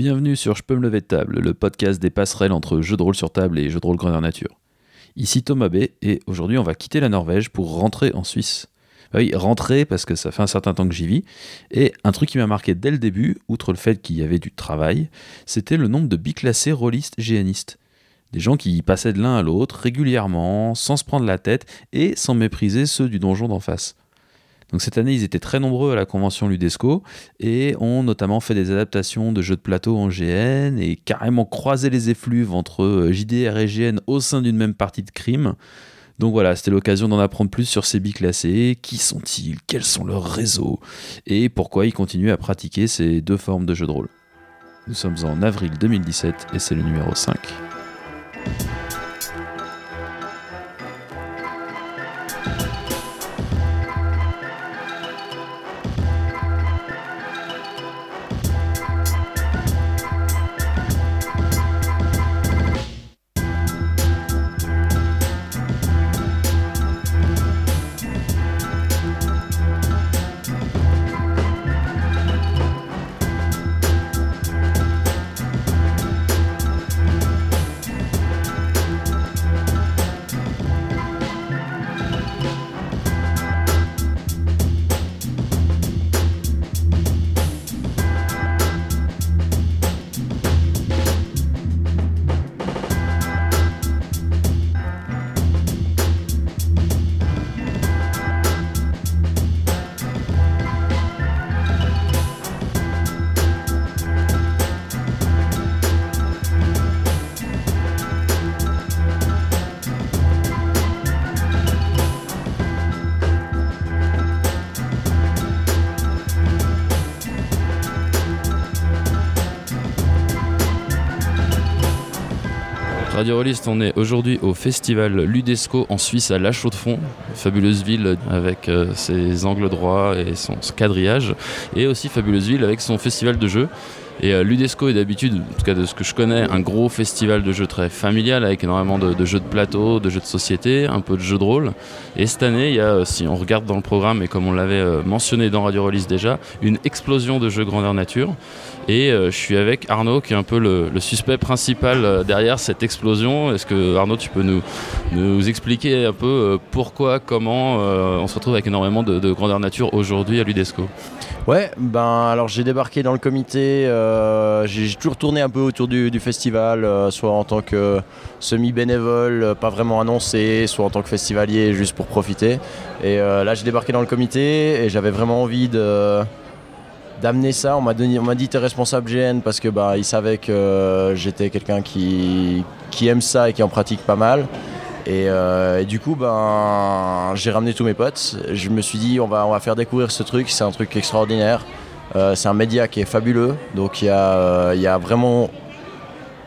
Bienvenue sur Je peux me lever de table, le podcast des passerelles entre jeux de rôle sur table et jeux de rôle grandeur nature. Ici Thomas B et aujourd'hui on va quitter la Norvège pour rentrer en Suisse. Bah oui, rentrer parce que ça fait un certain temps que j'y vis. Et un truc qui m'a marqué dès le début, outre le fait qu'il y avait du travail, c'était le nombre de biclassés rôlistes géanistes. Des gens qui passaient de l'un à l'autre régulièrement, sans se prendre la tête et sans mépriser ceux du donjon d'en face. Donc cette année, ils étaient très nombreux à la convention Ludesco et ont notamment fait des adaptations de jeux de plateau en GN et carrément croisé les effluves entre JDR et GN au sein d'une même partie de crime. Donc voilà, c'était l'occasion d'en apprendre plus sur ces biclassés. Qui sont-ils? Quels sont leurs réseaux? Et pourquoi ils continuent à pratiquer ces deux formes de jeux de rôle? Nous sommes en avril 2017 et c'est le numéro 5. Radio on est aujourd'hui au festival Ludesco en Suisse à La Chaux-de-Fonds, fabuleuse ville avec euh, ses angles droits et son quadrillage, et aussi fabuleuse ville avec son festival de jeux. Et euh, Ludesco est d'habitude, en tout cas de ce que je connais, un gros festival de jeux très familial avec énormément de, jeux de plateau, de jeux de société, un peu de jeux de rôle. Et cette année, il y a, euh, si on regarde dans le programme, et comme on l'avait mentionné dans Radio Release déjà, une explosion de jeux grandeur nature. Et euh, je suis avec Arnaud, qui est un peu le, suspect principal euh, derrière cette explosion. Est-ce que Arnaud, tu peux nous, nous expliquer un peu euh, pourquoi, comment on se retrouve avec énormément de, grandeur nature aujourd'hui à l'UDESCO? Ouais, ben alors j'ai débarqué dans le comité, j'ai toujours tourné un peu autour du, festival, soit en tant que semi-bénévole, pas vraiment annoncé, soit en tant que festivalier juste pour profiter. Et là j'ai débarqué dans le comité et j'avais vraiment envie d'amener ça. On m'a dit on m'a dit t'es responsable GN parce que bah que euh, j'étais quelqu'un qui, aime ça et qui en pratique pas mal. Et, euh, du coup, ben, j'ai ramené tous mes potes. Je me suis dit, on va faire découvrir ce truc. C'est un truc extraordinaire. Euh, c'est un média qui est fabuleux. Donc il y, a, vraiment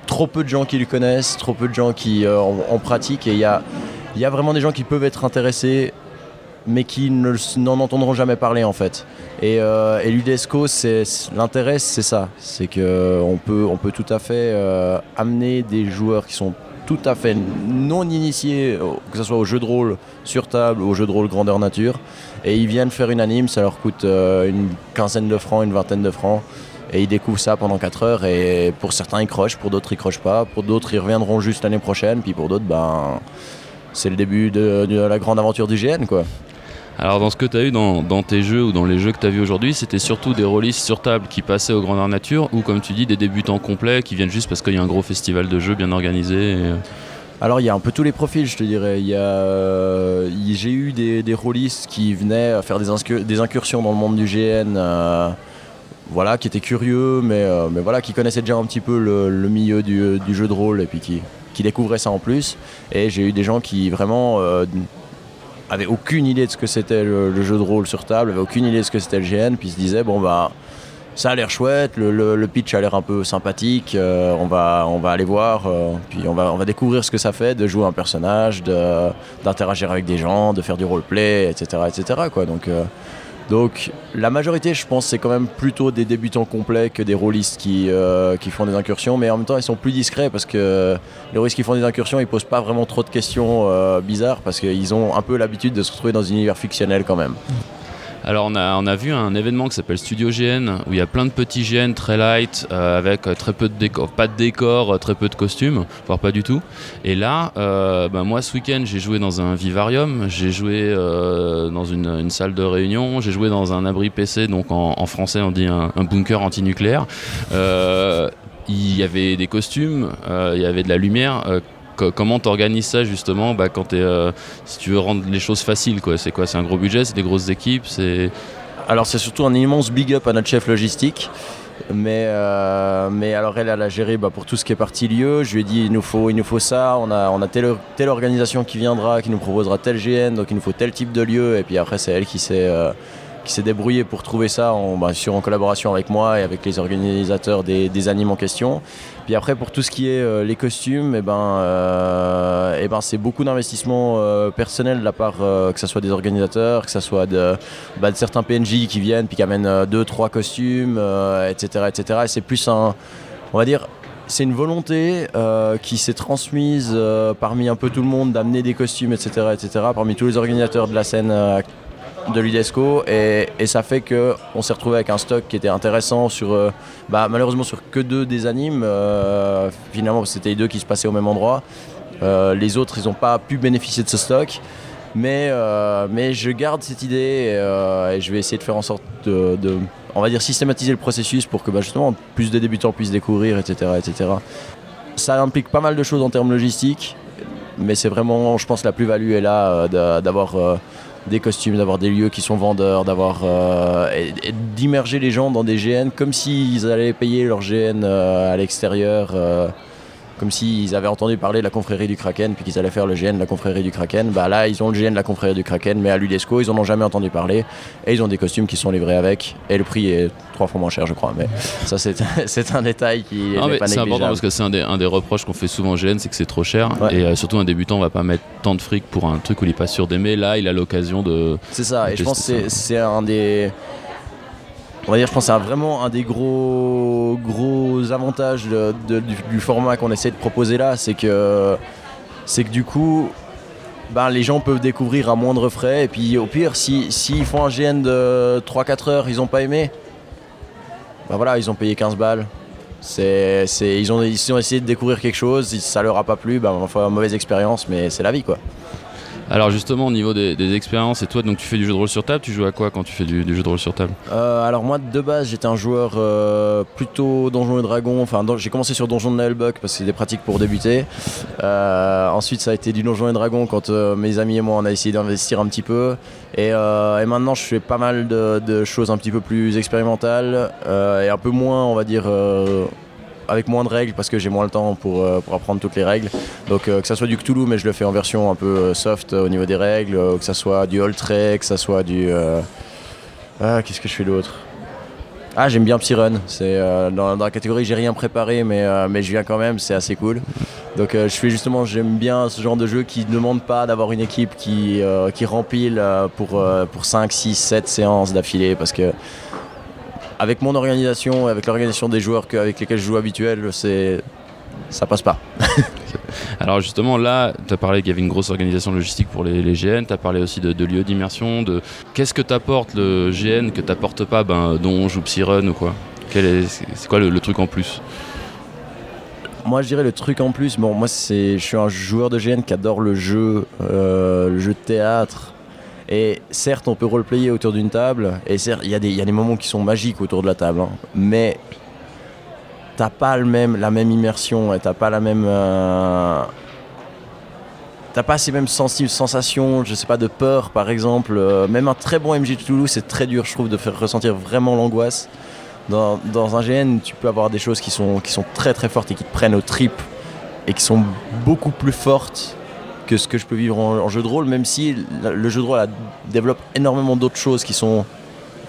trop peu de gens qui le connaissent, trop peu de gens qui en, pratiquent. Et il y a, vraiment des gens qui peuvent être intéressés mais qui n'en entendront jamais parler en fait. Et, euh, l'UDESCO, l'intérêt, c'est ça, c'est qu'on peut, tout à fait euh, amener des joueurs qui sont tout à fait non initiés, que ce soit au jeu de rôle sur table ou au jeu de rôle grandeur nature, et ils viennent faire une anime, ça leur coûte euh, une quinzaine de francs, une vingtaine de francs, et ils découvrent ça pendant 4 heures, et pour certains ils crochent, pour d'autres ils crochent pas, pour d'autres ils reviendront juste l'année prochaine, puis pour d'autres, ben c'est le début de, la grande aventure du quoi. Alors dans ce que tu as eu dans, tes jeux ou dans les jeux que tu as vus aujourd'hui, c'était surtout des rôlistes sur table qui passaient au Grandeur Nature ou comme tu dis des débutants complets qui viennent juste parce qu'il y a un gros festival de jeux bien organisé euh. Alors il y a un peu tous les profils je te dirais. Euh, j'ai eu des, des rôlistes qui venaient faire des, incursions dans le monde du GN. Euh, voilà, qui étaient curieux, mais, voilà, qui connaissaient déjà un petit peu le, milieu du, jeu de rôle et puis qui découvraient ça en plus. Et j'ai eu des gens qui vraiment avait aucune idée de ce que c'était le, jeu de rôle sur table, avait aucune idée de ce que c'était le GN, puis se disait bon bah ça a l'air chouette, le, pitch a l'air un peu sympathique, euh, on, va, aller voir, euh, puis on va, on va découvrir ce que ça fait de jouer un personnage, d'interagir avec des gens, de faire du roleplay, etc. etc. Quoi. Donc, euh, donc la majorité, je pense, c'est quand même plutôt des débutants complets que des rôlistes qui, euh, qui font des incursions, mais en même temps, ils sont plus discrets parce que les rôlistes qui font des incursions, ils posent pas vraiment trop de questions euh, bizarres parce qu'ils ont un peu l'habitude de se retrouver dans un univers fictionnel quand même. Alors on a, on a vu un événement qui s'appelle Studio GN où il y a plein de petits GN très light avec très peu de décor, pas de décor, très peu de costumes, voire pas du tout. Et là, ben moi ce week-end j'ai joué dans un vivarium, j'ai joué dans une, salle de réunion, j'ai joué dans un abri PC, donc en, français on dit un, un bunker antinucléaire il y avait des costumes, euh, il y avait de la lumière. Euh, comment t'organises ça justement bah, quand euh, si tu veux rendre les choses faciles C'est quoi C'est un gros budget C'est des grosses équipes alors c'est surtout un immense big up à notre chef logistique. Mais, mais alors elle, elle a géré bah, pour tout ce qui est parti lieu. Je lui ai dit il nous faut, il nous faut ça, on a, telle, telle organisation qui viendra, qui nous proposera tel GN, donc il nous faut tel type de lieu. Et puis après c'est elle qui s'est qui s'est débrouillé pour trouver ça en, bah, en collaboration avec moi et avec les organisateurs des, animes en question. Puis après, pour tout ce qui est euh, les costumes, et eh ben, euh, eh ben, c'est beaucoup d'investissement euh, personnel de la part que ce soit des organisateurs, que ce soit de, bah, certains PNJ qui viennent puis qui amènent deux, trois costumes, etc., etc. Et c'est plus un, on va dire, c'est une volonté qui s'est transmise parmi un peu tout le monde d'amener des costumes, etc., etc., parmi tous les organisateurs de la scène de l'UDESCO et, ça fait qu'on s'est retrouvé avec un stock qui était intéressant sur euh, bah, malheureusement sur que deux des animes euh, finalement c'était les deux qui se passaient au même endroit. Euh, les autres ils n'ont pas pu bénéficier de ce stock. Mais, mais je garde cette idée et, je vais essayer de faire en sorte de, on va dire systématiser le processus pour que bah, justement plus de débutants puissent découvrir etc etc ça implique pas mal de choses en termes logistiques mais c'est vraiment je pense la plus-value est là d'avoir des costumes, d'avoir des lieux qui sont vendeurs, d'avoir euh, d'immerger les gens dans des GN comme s'ils allaient payer leur GN euh, à l'extérieur. Comme s'ils avaient entendu parler de la confrérie du Kraken, puis qu'ils allaient faire le GN de la confrérie du Kraken. Bah là, ils ont le GN de la confrérie du Kraken, mais à l'UDESCO, ils en ont jamais entendu parler. Et ils ont des costumes qui sont livrés avec. Et le prix est trois fois moins cher, je crois. Mais ça, c'est un détail qui n'est pas C'est important parce que c'est un des, un des reproches qu'on fait souvent au GN, c'est que c'est trop cher. Et euh, surtout, un débutant va pas mettre tant de fric pour un truc où il est pas sûr d'aimer. Là, il a l'occasion de. C'est ça. et je pense que c'est un des on va dire, je pense que c'est vraiment un des gros, gros avantages du, format qu'on essaie de proposer là, c'est que, c'est que du coup, ben, les gens peuvent découvrir à moindre frais. Et puis au pire, s'ils si, font un GN de 3-4 heures, ils n'ont pas aimé, ben voilà, ils ont payé 15 balles. C'est, ils, ont, ils ont essayé de découvrir quelque chose, ça leur a pas plu, ben, enfin, mauvaise expérience, mais c'est la vie quoi. Alors justement au niveau des, expériences et toi donc tu fais du jeu de rôle sur table, tu joues à quoi quand tu fais du, jeu de rôle sur table euh, Alors moi de base j'étais un joueur euh, plutôt Donjons et Dragons, enfin j'ai commencé sur Donjons de Nailbuck parce que c'est des pratiques pour débuter. Euh, ensuite ça a été du Donjons et Dragons quand mes amis et moi on a essayé d'investir un petit peu. Et, maintenant je fais pas mal de, choses un petit peu plus expérimentales et un peu moins on va dire avec moins de règles parce que j'ai moins le temps pour, euh, apprendre toutes les règles. Donc euh, que ça soit du Cthulhu, mais je le fais en version un peu euh, soft au niveau des règles, que ça soit du Holtray, que ça soit du... Ah, qu'est-ce que je fais d'autre? Ah, j'aime bien Psyrun. C'est dans, la catégorie j'ai rien préparé, mais, mais je viens quand même. C'est assez cool. Donc je fais justement, j'aime bien ce genre de jeu qui ne demande pas d'avoir une équipe qui, qui rempile pour, pour 5, 6, 7 séances d'affilée parce que avec mon organisation, avec l'organisation des joueurs avec lesquels je joue habituel, c'est ça passe pas. Alors justement là, tu as parlé qu'il y avait une grosse organisation logistique pour les, GN, tu as parlé aussi de, lieux d'immersion, de qu'est-ce que t'apporte le GN que t'apporte pas ben, Donge ou Psyrun ou quoi? C'est quoi le, truc en plus? Moi je dirais le truc en plus, bon moi c'est je suis un joueur de GN qui adore le jeu, euh, le jeu de théâtre, et certes, on peut roleplayer autour d'une table, et il y, a des moments qui sont magiques autour de la table, hein. mais t'as pas la même immersion, et t'as pas la même. T'as pas ces mêmes sensations, je sais pas, de peur par exemple. Euh, même un très bon MJ de Toulouse, c'est très dur, je trouve, de faire ressentir vraiment l'angoisse. Dans, un GN, tu peux avoir des choses qui sont, qui sont très très fortes et qui te prennent aux tripes et qui sont beaucoup plus fortes que ce que je peux vivre en, jeu de rôle, même si le jeu de rôle développe énormément d'autres choses qui sont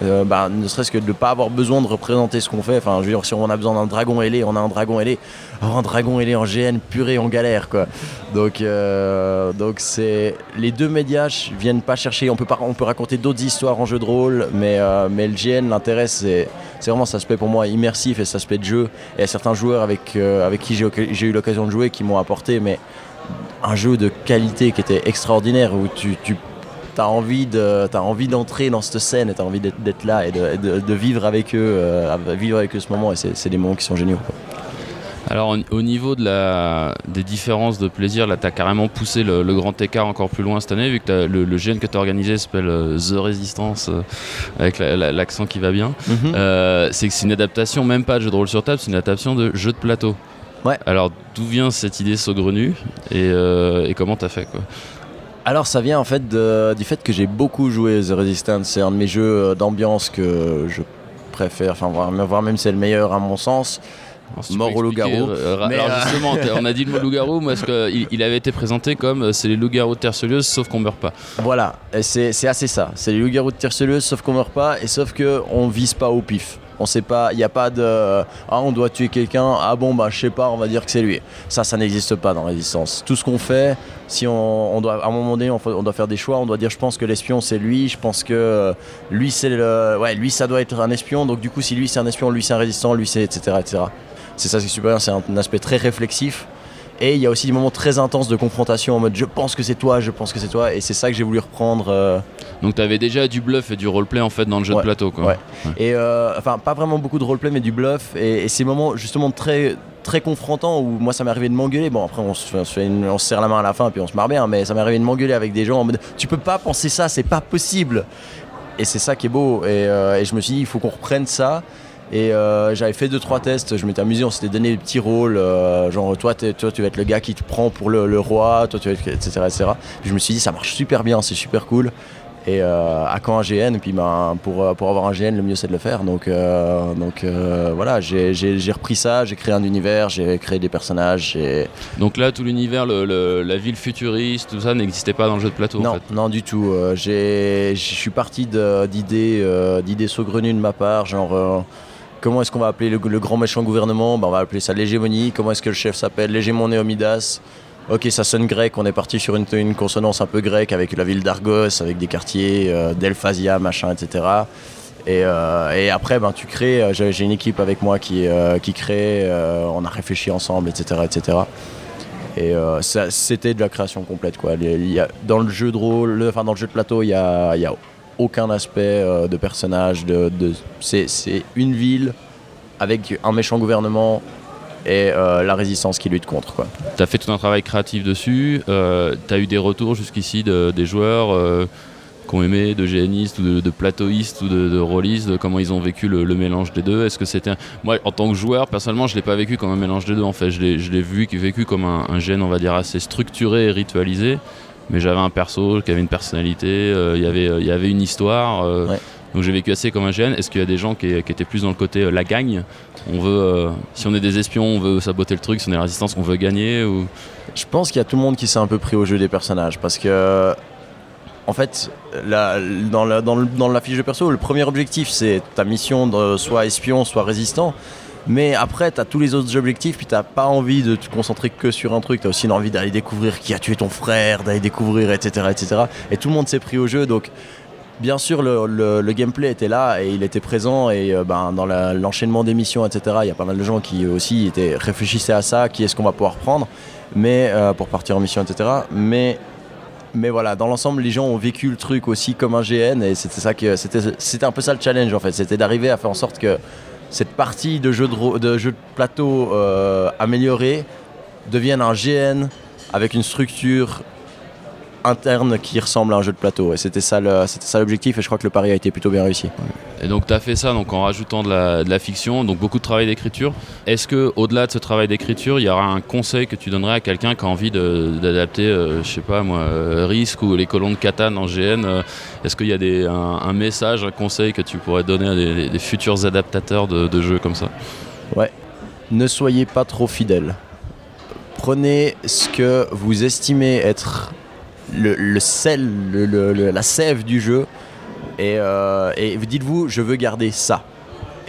euh, bah, ne serait-ce que de ne pas avoir besoin de représenter ce qu'on fait. Enfin, je veux dire, si on a besoin d'un dragon ailé, on a un dragon ailé. Un dragon ailé en GN, purée, en galère, quoi. Donc, euh, donc c'est les deux médias viennent pas chercher. On peut pas, on peut raconter d'autres histoires en jeu de rôle, mais euh, mais le GN, l'intérêt, c'est c'est vraiment cet aspect pour moi immersif et cet aspect de jeu. Et il y a certains joueurs avec avec qui j'ai eu l'occasion de jouer qui m'ont apporté, mais un jeu de qualité qui était extraordinaire où tu, as envie de, as envie d'entrer dans cette scène, tu as envie d'être là et de, vivre avec eux, euh, vivre avec eux ce moment. Et c'est des moments qui sont géniaux. Alors au niveau de la, des différences de plaisir, là tu as carrément poussé le, grand écart encore plus loin cette année, vu que le, le GN que tu as organisé s'appelle euh, The Resistance, euh, avec l'accent qui va bien. Mhm. C'est que c'est une adaptation, même pas de jeu de rôle sur table, c'est une adaptation de jeu de plateau. Ouais. Alors d'où vient cette idée saugrenue et, et comment t'as fait quoi alors ça vient en fait du fait que j'ai beaucoup joué The Resistance, c'est un de mes jeux d'ambiance que je préfère, enfin voire même c'est le meilleur à mon sens mort au loup-garou. Euh, alors euh, justement, on a dit le mot loup-garou parce qu'il il avait été présenté comme euh, c'est les loups-garous de sauf qu'on meurt pas. Voilà, c'est assez ça. C'est les loups-garous de sauf qu'on meurt pas et sauf qu'on vise pas au pif. On sait pas, il n'y a pas de ah on doit tuer quelqu'un, ah bon bah je sais pas, on va dire que c'est lui. Ça, ça n'existe pas dans Résistance. Tout ce qu'on fait, si on, doit à un moment donné on, doit faire des choix, on doit dire je pense que l'espion c'est lui, je pense que lui c'est le, ouais lui ça doit être un espion, donc du coup si lui c'est un espion, lui c'est un résistant, lui c'est etc etc. C'est ça qui est super c'est un, aspect très réflexif. Et il y a aussi des moments très intenses de confrontation en mode je pense que c'est toi, je pense que c'est toi. Et c'est ça que j'ai voulu reprendre. Euh. Donc tu avais déjà du bluff et du roleplay en fait dans le jeu de plateau quoi. Ouais. Et euh, enfin pas vraiment beaucoup de roleplay mais du bluff. Et, ces moments justement très très confrontants où moi ça m'est arrivé de m'engueuler. Bon après on se, on se serre la main à la fin puis on se marre bien. Mais ça m'est arrivé de m'engueuler avec des gens en mode tu peux pas penser ça, c'est pas possible. Et c'est ça qui est beau. Et, euh, et je me suis dit il faut qu'on reprenne ça. Et euh, j'avais fait deux trois tests, je m'étais amusé, on s'était donné des petits rôles, euh, genre toi, toi tu vas être le gars qui te prend pour le, roi, toi tu vas être etc etc. Puis je me suis dit ça marche super bien, c'est super cool. Et euh, à quand un GN Et puis ben, pour, pour avoir un GN, le mieux c'est de le faire. Donc, donc voilà, j'ai repris ça, j'ai créé un univers, j'ai créé des personnages. Donc là, tout l'univers, la ville futuriste, tout ça n'existait pas dans le jeu de plateau Non, en fait. non du tout. Je suis parti d'idées d'idées saugrenues de ma part, genre Comment est-ce qu'on va appeler le, grand méchant gouvernement? Ben, On va appeler ça l'hégémonie. Comment est-ce que le chef s'appelle? L'hégémon Néomidas. Ok, ça sonne grec, on est parti sur une, consonance un peu grecque avec la ville d'Argos, avec des quartiers euh, d'Elphasia, machin, etc. Euh, et, après, ben, tu crées, euh, j'ai une équipe avec moi qui, crée, on a réfléchi ensemble, etc. etc. Et c'était de la création complète. Quoi. dans le jeu de rôle, enfin dans le jeu de plateau, il y a aucun aspect euh, de personnage. De, c'est une ville avec un méchant gouvernement et euh, la résistance qui lutte contre. Tu as fait tout un travail créatif dessus, euh, tu as eu des retours jusqu'ici de, des joueurs qui ont aimé, de géanistes ou de, plateauistes ou de, de rollistes, de comment ils ont vécu le, mélange des deux? Est-ce que c'était. Moi, en tant que joueur, personnellement, je ne l'ai pas vécu comme un mélange des deux. En fait, je l'ai vu, vécu comme un, un gène, on va dire, assez structuré et ritualisé mais j'avais un perso qui avait une personnalité, euh, y avait il y avait une histoire. Euh, donc j'ai vécu assez comme un GN. Est-ce qu'il y a des gens qui, étaient plus dans le côté euh, la gagne? On veut, si on est des espions, on veut saboter le truc. Si on est la résistance, on veut gagner ou... Je pense qu'il y a tout le monde qui s'est un peu pris au jeu des personnages parce que en fait, dans, la, dans, dans, la, fiche de perso, le premier objectif, c'est ta mission de soit espion, soit résistant. Mais après, tu as tous les autres objectifs, puis tu pas envie de te concentrer que sur un truc. Tu as aussi envie d'aller découvrir qui a tué ton frère, d'aller découvrir, etc., etc. Et tout le monde s'est pris au jeu. Donc, bien sûr, le, gameplay était là et il était présent. Et euh, ben, dans l'enchaînement des missions, etc., il y a pas mal de gens qui aussi réfléchissaient à ça qui est-ce qu'on va pouvoir prendre mais, euh, pour partir en mission, etc. Mais mais voilà, dans l'ensemble, les gens ont vécu le truc aussi comme un GN et c'était ça que c'était un peu ça le challenge en fait, c'était d'arriver à faire en sorte que cette partie de jeu de, plateau euh, amélioré devienne un GN avec une structure interne qui ressemble à un jeu de plateau. Et c'était ça, l'objectif et je crois que le pari a été plutôt bien réussi. Et donc tu as fait ça donc, en rajoutant de la, fiction, donc beaucoup de travail d'écriture. Est-ce que au-delà de ce travail d'écriture, il y aura un conseil que tu donnerais à quelqu'un qui a envie d'adapter, euh, je sais pas moi, euh, Risk ou les colons de Catane en GN euh, Est-ce qu'il y a des, un, message, un conseil que tu pourrais donner à des, futurs adaptateurs de, de jeux comme ça? Ouais. Ne soyez pas trop fidèles. Prenez ce que vous estimez être le, sel, la sève du jeu. Et, euh, dites-vous, je veux garder ça.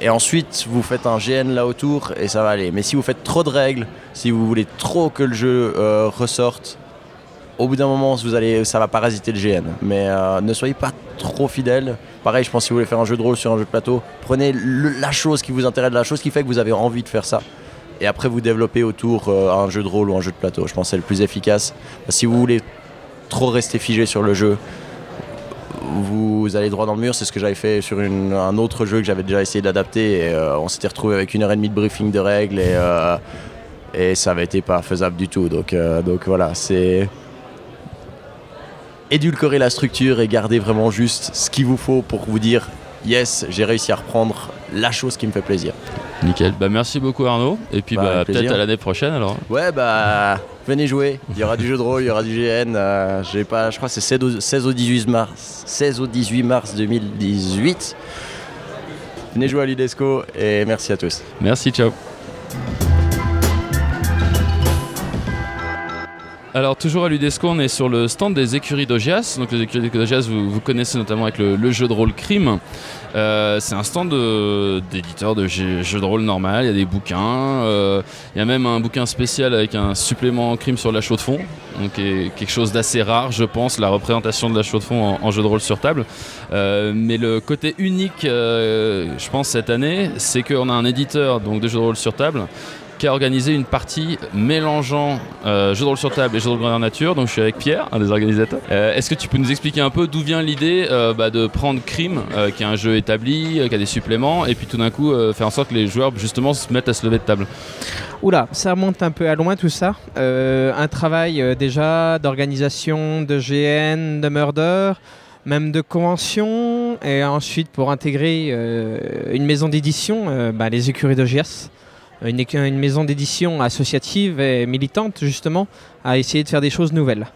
Et ensuite, vous faites un GN là autour et ça va aller. Mais si vous faites trop de règles, si vous voulez trop que le jeu euh, ressorte, au bout d'un moment, vous allez, ça va parasiter le GN. Mais euh, ne soyez pas trop fidèle. Pareil, je pense si vous voulez faire un jeu de rôle sur un jeu de plateau, prenez la chose qui vous intéresse, la chose qui fait que vous avez envie de faire ça. Et après, vous développez autour un jeu de rôle ou un jeu de plateau. Je pense que c'est le plus efficace. Si vous voulez trop rester figé sur le jeu, vous allez droit dans le mur. C'est ce que j'avais fait sur un autre jeu que j'avais déjà essayé d'adapter. Et on s'était retrouvé avec une heure et demie de briefing de règles et, et ça avait été pas faisable du tout. Donc, donc voilà, c'est édulcorer la structure et garder vraiment juste ce qu'il vous faut pour vous dire yes, j'ai réussi à reprendre la chose qui me fait plaisir. Nickel. Bah merci beaucoup Arnaud. Et puis bah, bah peut-être à l'année prochaine alors. Ouais bah venez jouer. Il y aura du jeu de rôle, il y aura du GN. Euh, j'ai pas, je crois que c'est 16 au 18 mars, 16 au 18 mars 2018. Venez jouer à l'Idesco et merci à tous. Merci, ciao. Alors toujours à l'UDESCO, on est sur le stand des écuries d'Ogias. Donc les écuries d'Ogias, vous, vous connaissez notamment avec le, jeu de rôle Crime. Euh, c'est un stand d'éditeurs de, jeux de rôle normal. Il y a des bouquins. Euh, il y a même un bouquin spécial avec un supplément Crime sur la chaux de fond. Donc quelque chose d'assez rare, je pense, la représentation de la chaux de fond en, jeu de rôle sur table. Euh, mais le côté unique, je pense cette année, c'est qu'on a un éditeur donc de jeux de rôle sur table qui a organisé une partie mélangeant euh, jeux de rôle sur table et jeux de rôle grandeur nature. Donc je suis avec Pierre, un des organisateurs. Euh, est-ce que tu peux nous expliquer un peu d'où vient l'idée euh, bah, de prendre Crime, qui est un jeu établi, qui a des suppléments, et puis tout d'un coup faire en sorte que les joueurs justement se mettent à se lever de table? Oula, ça remonte un peu à loin tout ça. un travail déjà d'organisation, de GN, de murder même de convention, et ensuite pour intégrer une maison d'édition, bah, les écuries de GIAS une, une maison d'édition associative et militante justement à essayer de faire des choses nouvelles.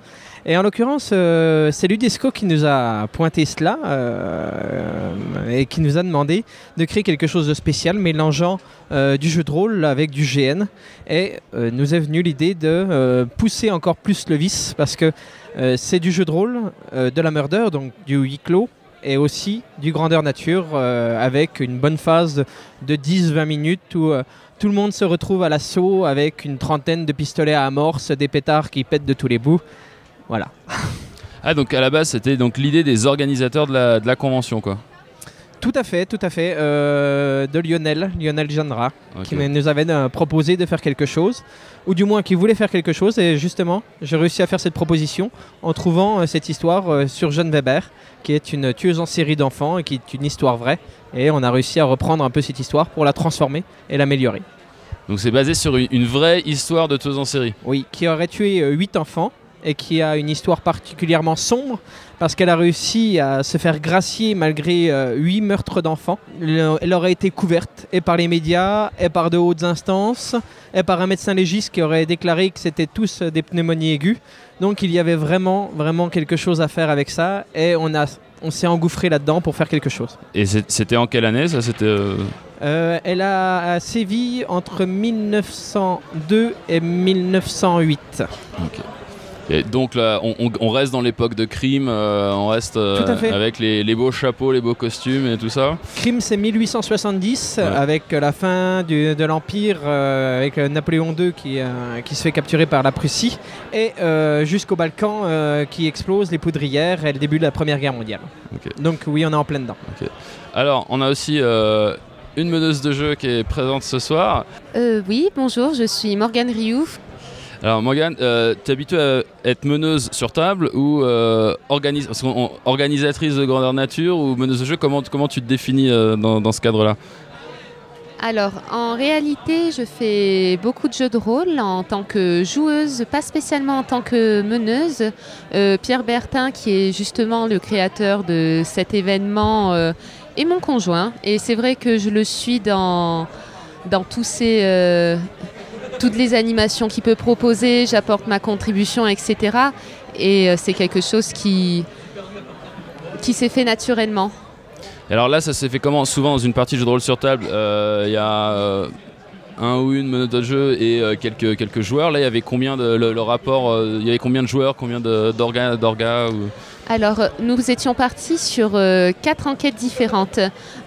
Et en l'occurrence, euh, c'est l'UDESCO qui nous a pointé cela euh, et qui nous a demandé de créer quelque chose de spécial mélangeant euh, du jeu de rôle avec du GN. Et nous est venue l'idée de pousser encore plus le vice parce que c'est du jeu de rôle, de la murder, donc du huis clos, et aussi du grandeur nature avec une bonne phase de 10-20 minutes où tout le monde se retrouve à l'assaut avec une trentaine de pistolets à amorce, des pétards qui pètent de tous les bouts. Voilà. Ah donc à la base c'était donc l'idée des organisateurs de la, de la, convention quoi. Tout à fait, tout à fait. Euh, de Lionel, Lionel Janra, qui nous avait euh, proposé de faire quelque chose, ou du moins qui voulait faire quelque chose. Et justement, j'ai réussi à faire cette proposition en trouvant euh, cette histoire sur Jeanne Weber, qui est une tueuse en série d'enfants et qui est une histoire vraie. Et on a réussi à reprendre un peu cette histoire pour la transformer et l'améliorer. Donc c'est basé sur une vraie histoire de tueuse en série Oui, qui aurait tué 8 enfants et qui a une histoire particulièrement sombre parce qu'elle a réussi à se faire gracier malgré euh, huit meurtres d'enfants. Elle aurait été couverte et par les médias, et par de hautes instances, et par un médecin légiste qui aurait déclaré que c'était tous des pneumonies aiguës. Donc il y avait vraiment, vraiment quelque chose à faire avec ça et on, a, on s'est engouffré là-dedans pour faire quelque chose. Et c'était en quelle année ça c'était euh euh, Elle a sévi entre 1902 et 1908. Donc là, on, reste dans l'époque de crime, euh, on reste euh, avec les, beaux chapeaux, les beaux costumes et tout ça. Crime, c'est 1870, avec la fin de l'Empire, euh, avec Napoléon II qui, qui se fait capturer par la Prussie, et jusqu'au Balkan qui explose, les poudrières, et le début de la Première Guerre mondiale. Donc oui, on est en plein dedans. Alors, on a aussi une meneuse de jeu qui est présente ce soir. oui, bonjour, je suis Morgane Riouf. Alors Morgane, euh, tu es habituée à être meneuse sur table ou euh, organisatrice de grandeur nature ou meneuse de jeu Comment, tu te définis euh, dans, ce cadre-là? Alors, en réalité, je fais beaucoup de jeux de rôle en tant que joueuse, pas spécialement en tant que meneuse. Pierre Bertin, qui est justement le créateur de cet événement, est mon conjoint. Et c'est vrai que je le suis dans tous ces toutes les animations qu'il peut proposer, j'apporte ma contribution, etc. Et euh, c'est quelque chose qui, qui s'est fait naturellement. alors là, ça s'est fait comment? Souvent dans une partie de jeu de rôle sur table, euh, il y a euh, un ou une meneur de jeu et quelques, quelques joueurs. Là, il y avait combien de le, rapport Il y avait combien de joueurs, combien d'orgas d'orga Alors, nous étions partis sur quatre enquêtes différentes.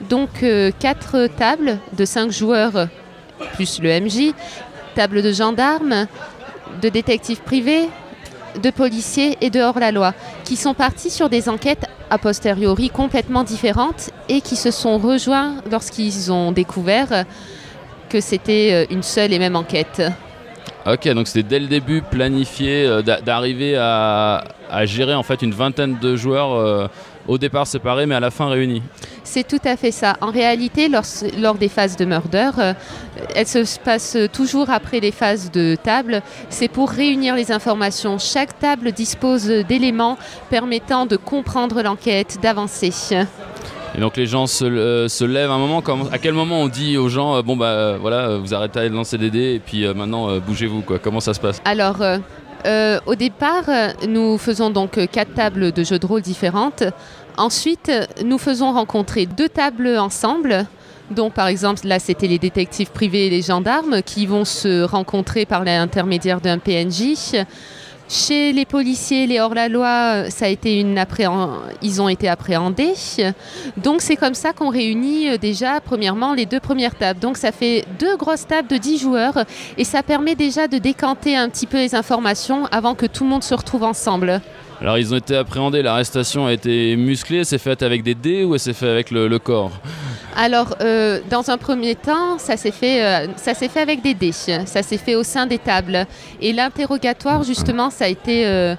Donc, quatre tables de cinq joueurs plus le MJ table de gendarmes, de détectives privés, de policiers et de hors-la-loi, qui sont partis sur des enquêtes a posteriori complètement différentes et qui se sont rejoints lorsqu'ils ont découvert que c'était euh, une seule et même enquête. Ok, donc c'était dès le début planifié euh, d'arriver à, gérer en fait une vingtaine de joueurs euh, au départ séparés mais à la fin réunis. C'est tout à fait ça. En réalité, lors, lors des phases de murder, euh, elles se passent toujours après les phases de table. C'est pour réunir les informations. Chaque table dispose d'éléments permettant de comprendre l'enquête, d'avancer. Et donc les gens se, euh, se lèvent un moment. Comme, à quel moment on dit aux gens, euh, bon bah voilà, vous arrêtez de lancer des dés et puis maintenant bougez-vous quoi. Comment ça se passe? Alors, euh, au départ, euh, nous faisons donc quatre tables de jeux de rôle différentes. Ensuite, nous faisons rencontrer deux tables ensemble. Donc, par exemple, là, c'était les détectives privés et les gendarmes qui vont se rencontrer par l'intermédiaire d'un PNJ. Chez les policiers, les hors-la-loi, euh, ça a été une ils ont été appréhendés. Donc, c'est comme ça qu'on réunit euh, déjà, premièrement, les deux premières tables. Donc, ça fait deux grosses tables de 10 joueurs et ça permet déjà de décanter un petit peu les informations avant que tout le monde se retrouve ensemble. Alors ils ont été appréhendés, l'arrestation a été musclée, c'est faite avec des dés ou s'est fait avec le, le corps? Alors, euh, dans un premier temps, ça s'est fait, euh, ça s'est fait avec des dés. Ça s'est fait au sein des tables. Et l'interrogatoire, justement, ça a été. euh,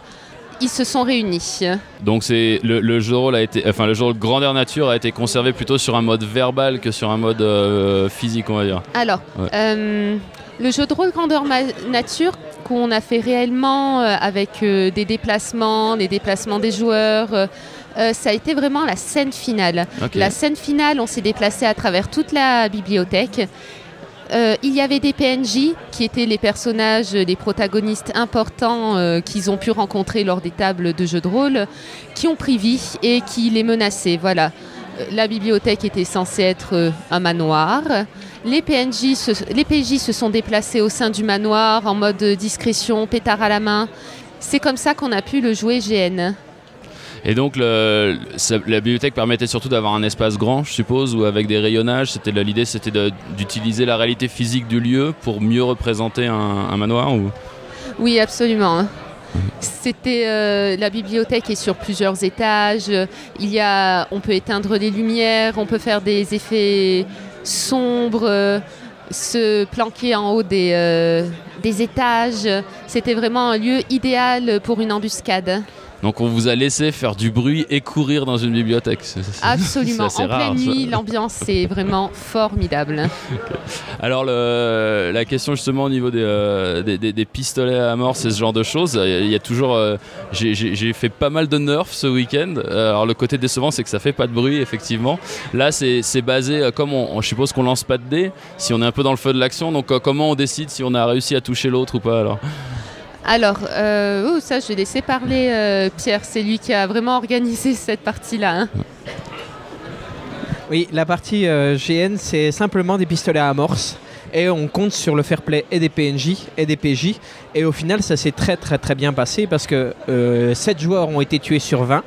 ils se sont réunis. Donc c'est le, le jeu de rôle a été, enfin le jeu de rôle grandeur nature a été conservé plutôt sur un mode verbal que sur un mode euh, physique on va dire. Alors, Ouais. euh, le jeu de rôle grandeur nature qu'on a fait réellement euh, avec euh, des déplacements, les déplacements des joueurs, euh, ça a été vraiment la scène finale. La scène finale, on s'est déplacé à travers toute la bibliothèque. Euh, il y avait des PNJ qui étaient les personnages, les protagonistes importants euh, qu'ils ont pu rencontrer lors des tables de jeux de rôle, qui ont pris vie et qui les menaçaient. Voilà. Euh, La bibliothèque était censée être euh, un manoir. Les PNJ, se, les PJ se sont déplacés au sein du manoir en mode discrétion, pétard à la main. C'est comme ça qu'on a pu le jouer GN. Et donc le- la bibliothèque permettait surtout d'avoir un espace grand, je suppose, ou avec des rayonnages. C'était l'idée, c'était d'utiliser la réalité physique du lieu pour mieux représenter un, un manoir. Ou... Oui, absolument. C'était euh, la bibliothèque est sur plusieurs étages. Il y a, on peut éteindre les lumières, on peut faire des effets sombres, euh, se planquer en haut des, euh, des étages. C'était vraiment un lieu idéal pour une embuscade. Donc on vous a laissé faire du bruit et courir dans une bibliothèque. C'est- c'est- Absolument. En rare, pleine ça. nuit, l'ambiance est vraiment formidable. Alors le- la question justement au niveau des, euh, des, des- des pistolets à mort, c'est ce genre de choses. Il y a toujours, euh, j'ai- fait pas mal de nerfs ce week-end. Euh, Alors le côté décevant, c'est que ça fait pas de bruit effectivement. Là, c'est basé comme on, on- je suppose qu'on lance pas de dés, si on est un peu dans le feu de l'action. Donc comment on décide si on a réussi à toucher l'autre ou pas alors? Alors, euh, oh, ça, je vais laisser parler euh, Pierre. C'est lui qui a vraiment organisé cette partie-là. hein. Oui, la partie euh, GN, c'est simplement des pistolets à amorce. Et on compte sur le fair play et des PNJ et des PJ. Et au final, ça s'est très très très bien passé parce que 7 joueurs ont été tués sur 20.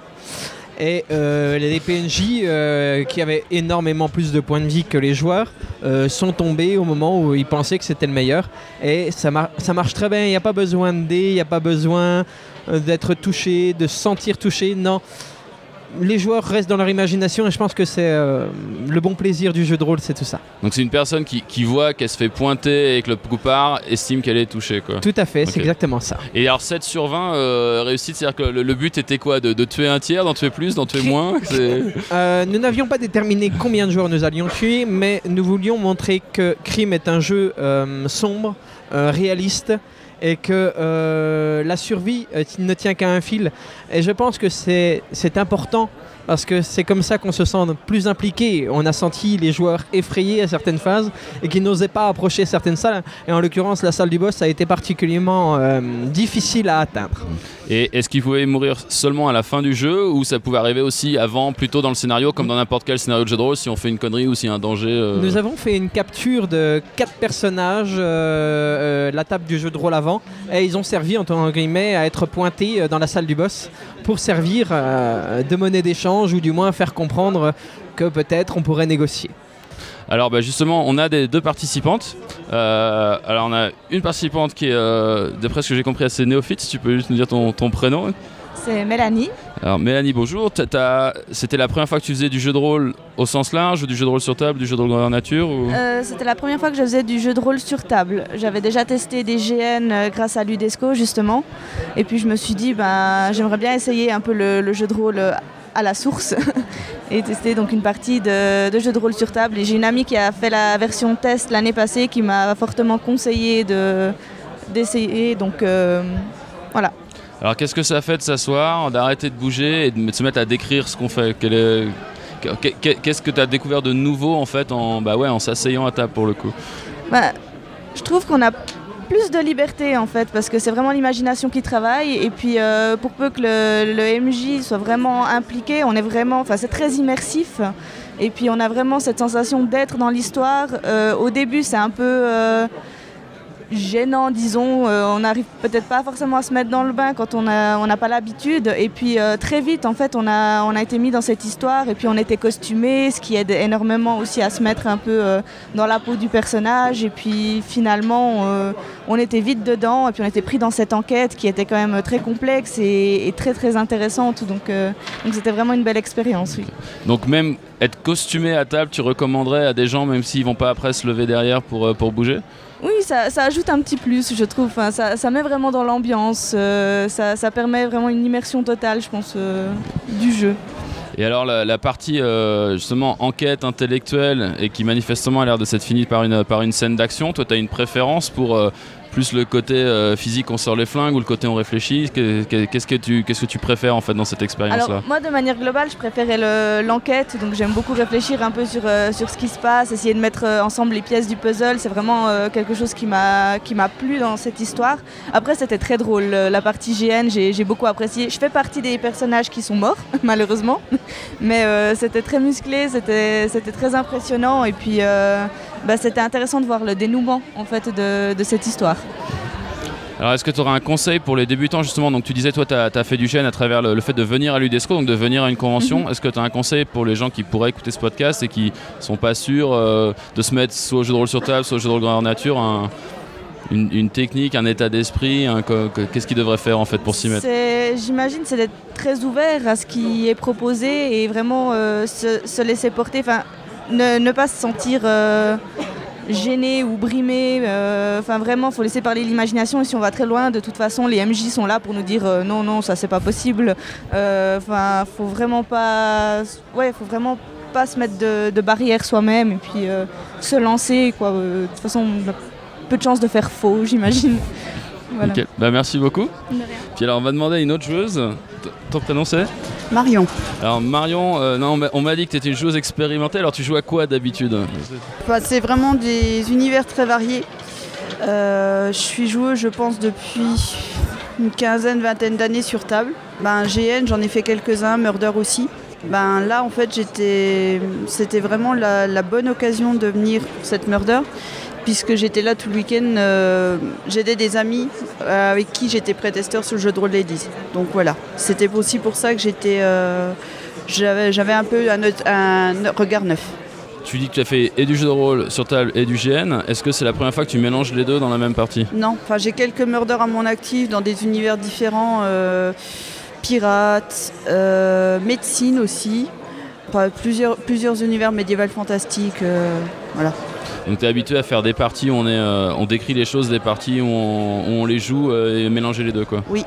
Et euh, les PNJ euh, qui avaient énormément plus de points de vie que les joueurs euh, sont tombés au moment où ils pensaient que c'était le meilleur. Et ça, ça marche très bien. Il n'y a pas besoin de dés, il n'y a pas besoin d'être touché, de se sentir touché. Non les joueurs restent dans leur imagination et je pense que c'est euh, le bon plaisir du jeu de rôle, c'est tout ça. Donc c'est une personne qui, qui voit qu'elle se fait pointer et que le coupard estime qu'elle est touchée quoi. Tout à fait, c'est exactement ça. Et alors 7 sur 20 euh, réussite, c'est-à-dire que le, le but était quoi de, de tuer un tiers, d'en tuer plus, d'en tuer moins? Euh, nous n'avions pas déterminé combien de joueurs nous allions tuer, mais nous voulions montrer que Crime est un jeu euh, sombre, réaliste, et que euh, la survie euh, ne tient qu'à un fil. Et je pense que c'est important. Parce que c'est comme ça qu'on se sent plus impliqué. On a senti les joueurs effrayés à certaines phases et qui n'osaient pas approcher certaines salles. Et en l'occurrence, la salle du boss a été particulièrement euh, difficile à atteindre. Et est-ce qu'il pouvait mourir seulement à la fin du jeu ou ça pouvait arriver aussi avant, plutôt dans le scénario, comme dans n'importe quel scénario de jeu de rôle, si on fait une connerie ou s'il y a un danger euh, Nous avons fait une capture de quatre personnages, euh, euh, la table du jeu de rôle avant, et ils ont servi entre guillemets à être pointés dans la salle du boss pour servir de monnaie d'échange ou du moins faire comprendre que peut-être on pourrait négocier. Alors bah, justement, on a des deux participantes. Euh, alors on a une participante qui est, euh, d'après ce que j'ai compris, assez néophyte. Si tu peux juste nous dire ton, ton prénom. C'est Mélanie. Alors Mélanie, bonjour. C'était la première fois que tu faisais du jeu de rôle au sens large, ou du jeu de rôle sur table, du jeu de rôle grandeur nature ou... Euh, C'était la première fois que je faisais du jeu de rôle sur table. J'avais déjà testé des GN euh, grâce à l'UDESCO justement. Et puis je me suis dit, ben, j'aimerais bien essayer un peu le, le jeu de rôle à la source et tester donc une partie de, de jeu de rôle sur table. Et j'ai une amie qui a fait la version test l'année passée qui m'a fortement conseillé de, d'essayer. Donc euh, voilà. Alors qu'est-ce que ça fait de s'asseoir, d'arrêter de bouger et de se mettre à décrire ce qu'on fait? Qu'est-ce que tu as découvert de nouveau en fait en, bah ouais, en s'asseyant à table pour le coup? Bah, je trouve qu'on a plus de liberté en fait parce que c'est vraiment l'imagination qui travaille et puis euh, pour peu que le, MJ soit vraiment impliqué, on est vraiment, enfin c'est très immersif et puis on a vraiment cette sensation d'être dans l'histoire. Euh, au début c'est un peu euh, gênant disons, Euh, on n'arrive peut-être pas forcément à se mettre dans le bain quand on a- on n'a pas l'habitude. Et puis euh, très vite en fait on a, on a été mis dans cette histoire et puis on était costumé, ce qui aide énormément aussi à se mettre un peu euh, dans la peau du personnage. Et puis finalement on était vite dedans et puis on était pris dans cette enquête qui était quand même très complexe et, très très intéressante. Donc donc c'était vraiment une belle expérience. Donc même être costumé à table, tu recommanderais à des gens même s'ils vont pas après se lever derrière pour, pour bouger? Oui, ça, ajoute un petit plus, je trouve. Enfin, ça, met vraiment dans l'ambiance. euh, ça, permet vraiment une immersion totale, je pense, euh, du jeu. Et alors la, partie euh, justement enquête intellectuelle et qui manifestement a l'air de s'être finie par une, par une scène d'action, toi tu as une préférence pour plus le côté euh, physique on sort les flingues ou le côté on réfléchit? Que- que- Qu'est-ce que tu préfères en fait dans cette expérience là Alors, moi, de manière globale, je préférais le- l'enquête. donc, j'aime beaucoup réfléchir un peu sur, euh, ce qui se passe, essayer de mettre euh, ensemble les pièces du puzzle. C'est vraiment quelque chose qui m'a plu dans cette histoire. Après, c'était très drôle. La partie GN, j'ai beaucoup apprécié. Je fais partie des personnages qui sont morts, malheureusement. Mais c'était très musclé, c'était c'était très impressionnant. Et puis, bah, c'était intéressant de voir le dénouement en fait, de, de cette histoire. Alors est-ce que tu auras un conseil pour les débutants justement? Donc tu disais toi tu as, fait du gène à travers le, le fait de venir à l'UDESCO, donc de venir à une convention. Est-ce que tu as un conseil pour les gens qui pourraient écouter ce podcast et qui sont pas sûrs euh, de se mettre soit au jeu de rôle sur table, soit au jeu de rôle grandeur nature un- une, une technique, un état d'esprit, qu'est-ce qu'ils devraient faire en fait pour s'y mettre? J'imagine c'est d'être très ouvert à ce qui est proposé et vraiment euh, se, se laisser porter, enfin ne, ne pas se sentir euh, gêné ou brimé. euh, Enfin vraiment, faut laisser parler l'imagination et si on va très loin, de toute façon les MJ sont là pour nous dire euh, non non ça c'est pas possible. Enfin faut vraiment pas, ouais faut vraiment pas se mettre de, de barrières soi-même et puis se lancer quoi. De toute façon on a peu de chances de faire faux j'imagine. Voilà. Bah, merci beaucoup. De rien. Puis alors on va demander à une autre joueuse. Ton prénom c'est Marion. Alors Marion, euh, non, on m'a- dit que tu étais une joueuse expérimentée, alors tu joues à quoi d'habitude? Bah, c'est vraiment des univers très variés. Euh, je suis joueuse, je pense, depuis une quinzaine, vingtaine d'années sur table. Ben, GN, j'en ai fait quelques-uns, Murder aussi. Ben, là, en fait, j'étais, c'était vraiment la, la bonne occasion de venir pour cette Murder, puisque j'étais là tout le week-end. euh, j'aidais des amis euh, avec qui j'étais pré-testeur sur le jeu de rôle Ladies. Donc voilà, c'était aussi pour ça que j'étais, euh, j'avais, un peu un, regard neuf. Tu dis que tu as fait et du jeu de rôle sur table et du GN. Est-ce que c'est la première fois que tu mélanges les deux dans la même partie? Non, enfin j'ai quelques murders à mon actif dans des univers différents, euh, pirates, médecine aussi, Enfin, plusieurs, plusieurs univers médiéval fantastiques, voilà. Donc tu es habitué à faire des parties où on, est, euh, on décrit les choses, des parties où on, où on les joue euh, et mélanger les deux quoi. Oui.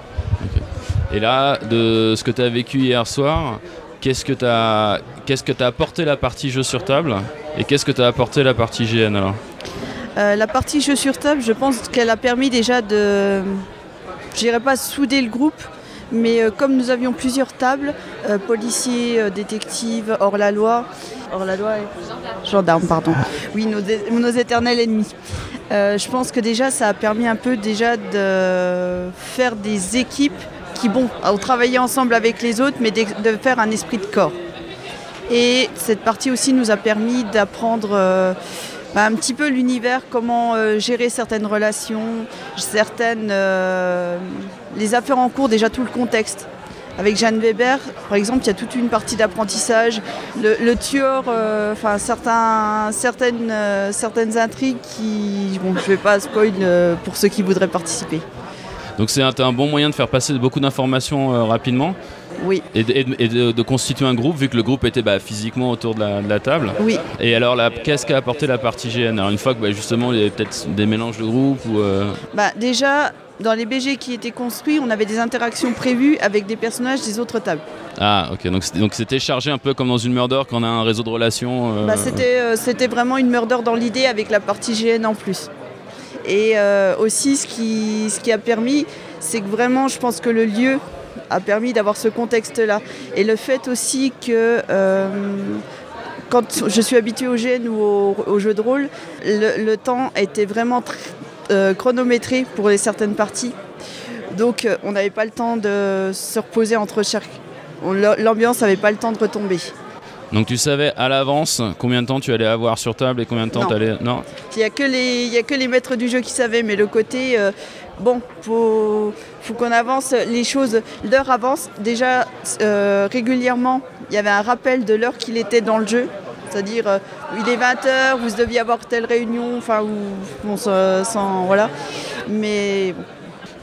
Et là, de ce que tu as vécu hier soir, qu'est-ce que tu as qu'est-ce que t'as apporté la partie jeu sur table et qu'est-ce que tu as apporté la partie GN alors? Euh, la partie jeu sur table, je pense qu'elle a permis déjà de, je dirais pas souder le groupe, mais comme nous avions plusieurs tables, policiers, détectives, hors la loi, hors la loi et gendarmes, pardon. Oui, nos, éternels ennemis. Euh, je pense que déjà ça a permis un peu déjà de faire des équipes qui, bon, ont travaillé ensemble avec les autres, mais de faire un esprit de corps. Et cette partie aussi nous a permis d'apprendre euh, un petit peu l'univers, comment euh, gérer certaines relations, certaines, les affaires en cours, déjà tout le contexte. Avec Jeanne Weber, par exemple, il y a toute une partie d'apprentissage. Le, le tueur, euh, enfin certains, certaines, euh, certaines intrigues qui, bon, je vais pas spoil euh, pour ceux qui voudraient participer. Donc c'est un, bon moyen de faire passer beaucoup d'informations rapidement Oui, et, de, et de- et de- de constituer un groupe vu que le groupe était bah, physiquement autour de la, de la table. oui. Et alors qu'est-ce qu'a apporté la partie GN Alors une fois que bah, justement il y avait peut-être des mélanges de groupes ou... euh, Bah, déjà, dans les BG qui étaient construits, on avait des interactions prévues avec des personnages des autres tables. Ah, ok. Donc c'était- chargé un peu comme dans une murder quand on a un réseau de relations. euh, Bah, c'était, euh, c'était vraiment une murder dans l'idée avec la partie GN en plus. Et euh, aussi, ce qui, ce qui a permis, c'est que vraiment, je pense que le lieu a permis d'avoir ce contexte-là. Et le fait aussi que quand je suis habituée au GN ou au, au jeu de rôle, le, le temps était vraiment tr- euh, chronométré pour les certaines parties. Donc euh, on n'avait pas le temps de se reposer entre chaque... L'ambiance n'avait pas le temps de retomber. Donc tu savais à l'avance combien de temps tu allais avoir sur table et combien de temps tu allais. Non Il n'y a, que les- il y a que les maîtres du jeu qui savaient, mais le côté, euh, bon, faut, faut qu'on avance les choses, l'heure avance. Déjà, euh, régulièrement, il y avait un rappel de l'heure qu'il était dans le jeu. C'est-à-dire, euh, il est 20h, vous deviez avoir telle réunion, enfin, ou, bon, sans, voilà. Mais bon,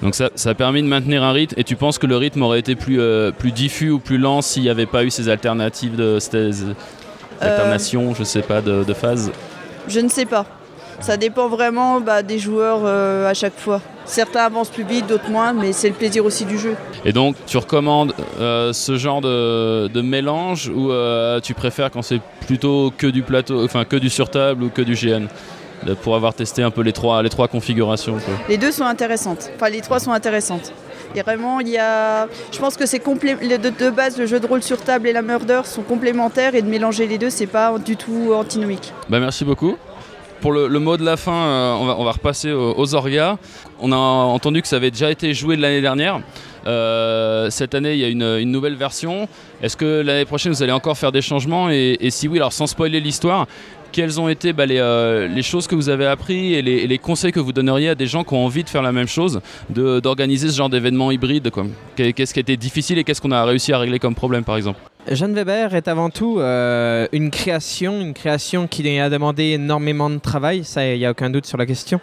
Donc ça, ça a permis de maintenir un rythme et tu penses que le rythme aurait été plus, euh, plus diffus ou plus lent s'il n'y avait pas eu ces alternatives de ces Euh, alternations, je sais pas, de, de phase je ne sais pas. Ça dépend vraiment bah, des joueurs euh, à chaque fois. Certains avancent plus vite, d'autres moins, mais c'est le plaisir aussi du jeu. Et donc tu recommandes euh, ce genre de, de mélange ou euh, tu préfères quand c'est plutôt que du plateau, enfin que du sur-table ou que du GN pour avoir testé un peu les trois, les trois configurations quoi. Les deux sont intéressantes. Enfin, les trois sont intéressantes. Et vraiment, il y a. Je pense que c'est complé... les deux- de base, le jeu de rôle sur table et la murder sont complémentaires et de mélanger les deux, c'est pas du tout antinomique. Bah, merci beaucoup. Pour le, mot de la fin, euh, on, va, repasser aux, orgas. On a entendu que ça avait déjà été joué de l'année dernière. Euh, cette année, il y a une, une nouvelle version. Est-ce que l'année prochaine, vous allez encore faire des changements? Et, et si oui, alors sans spoiler l'histoire, quelles ont été bah, les, euh, les choses que vous avez appris et les, conseils que vous donneriez à des gens qui ont envie de faire la même chose, d'organiser ce genre d'événement hybride Qu'est-ce qui a été difficile et qu'est-ce qu'on a réussi à régler comme problème, par exemple? Jeanne Weber est avant tout euh, une création, une création qui a demandé énormément de travail, ça il n'y a aucun doute sur la question,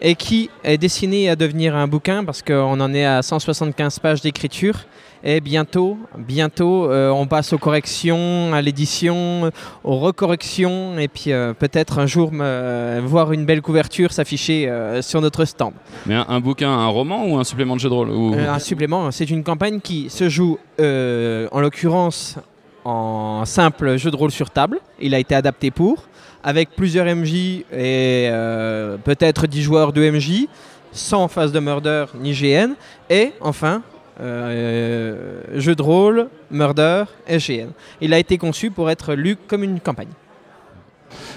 et qui est destinée à devenir un bouquin parce qu'on en est à 175 pages d'écriture. Et bientôt, bientôt, euh, on passe aux corrections, à l'édition, aux recorrections, et puis euh, peut-être un jour voir une belle couverture s'afficher euh, sur notre stand. Mais un, un bouquin, un roman ou un supplément de jeu de rôle ou- un supplément, c'est une campagne qui se joue en l'occurrence en simple jeu de rôle sur table. Il a été adapté pour, avec plusieurs MJ et euh, peut-être 10 joueurs de MJ, sans phase de murder ni GN. Et enfin, euh, jeu de rôle, murder et GN. Il a été conçu pour être lu comme une campagne.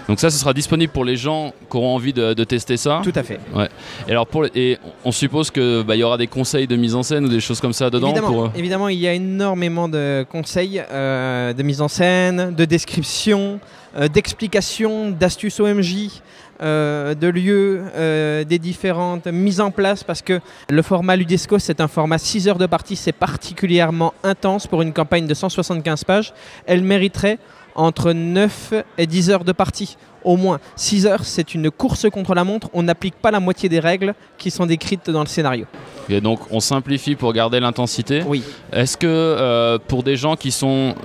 Donc ça, ce sera disponible pour les gens qui auront envie de, de tester ça. Tout à fait. Et alors pour les- et on suppose que bah, y aura des conseils de mise en scène ou des choses comme ça dedans Évidemment, pour. euh, évidemment, il y a énormément de conseils, euh, de mise en scène, de description, euh, d'explications, d'astuces OMJ, euh, de lieux, euh, des différentes mises en place, parce que le format Ludesco, c'est un format 6 heures de partie, c'est particulièrement intense pour une campagne de 175 pages. Elle mériterait entre 9 et 10 heures de partie. Au moins, 6 heures, c'est une course contre la montre. On n'applique pas la moitié des règles qui sont décrites dans le scénario. Et donc on simplifie pour garder l'intensité. Oui. Est-ce que euh, pour des gens qui sont